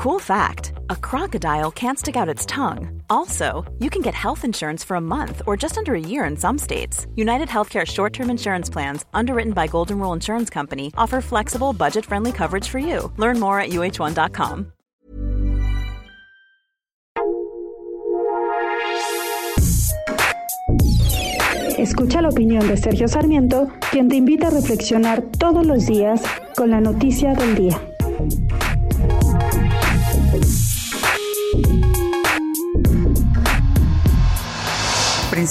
Cool fact a crocodile can't stick out its tongue. Also, you can get health insurance for a month or just under a year in some states. United Healthcare short term insurance plans, underwritten by Golden Rule Insurance Company, offer flexible, budget friendly coverage for you. Learn more at uh1.com. Escucha la opinión de Sergio Sarmiento, quien te invita a reflexionar todos los días con la noticia del día.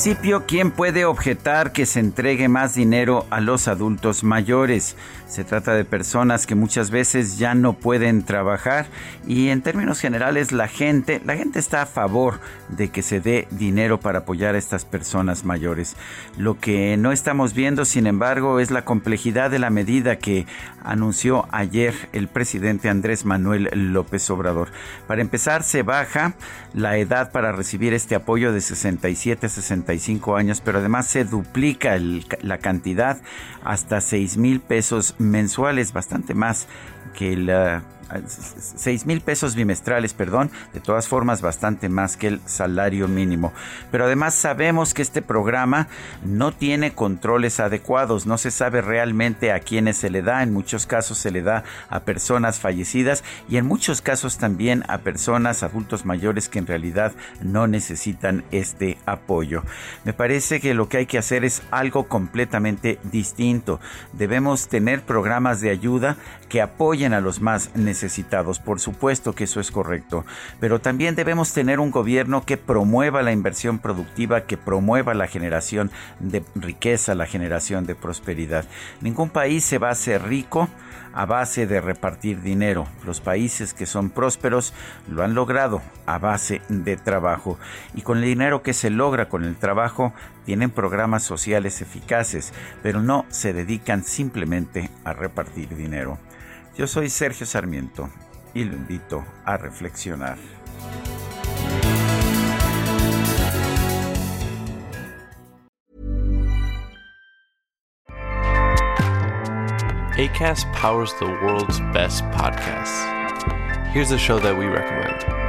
Principio, ¿quién puede objetar que se entregue más dinero a los adultos mayores? Se trata de personas que muchas veces ya no pueden trabajar y en términos generales la gente, la gente está a favor de que se dé dinero para apoyar a estas personas mayores. Lo que no estamos viendo, sin embargo, es la complejidad de la medida que anunció ayer el presidente Andrés Manuel López Obrador. Para empezar, se baja la edad para recibir este apoyo de 67 a 60 años, pero además se duplica la cantidad hasta 6 mil pesos mensuales, bastante más que la 6 mil pesos bimestrales, perdón, de todas formas bastante más que el salario mínimo. Pero además sabemos que este programa no tiene controles adecuados, no se sabe realmente a quiénes se le da, en muchos casos se le da a personas fallecidas y en muchos casos también a personas adultos mayores que en realidad no necesitan este apoyo. Me parece que lo que hay que hacer es algo completamente distinto. Debemos tener programas de ayuda que apoyen a los más necesitados. Por supuesto que eso es correcto, pero también debemos tener un gobierno que promueva la inversión productiva, que promueva la generación de riqueza, la generación de prosperidad. Ningún país se va a hacer rico a base de repartir dinero. Los países que son prósperos lo han logrado a base de trabajo. Y con el dinero que se logra con el trabajo, tienen programas sociales eficaces, pero no se dedican simplemente a repartir dinero. Yo soy Sergio Sarmiento y lo invito a reflexionar. ACAST powers the world's best podcasts. Here's a show that we recommend.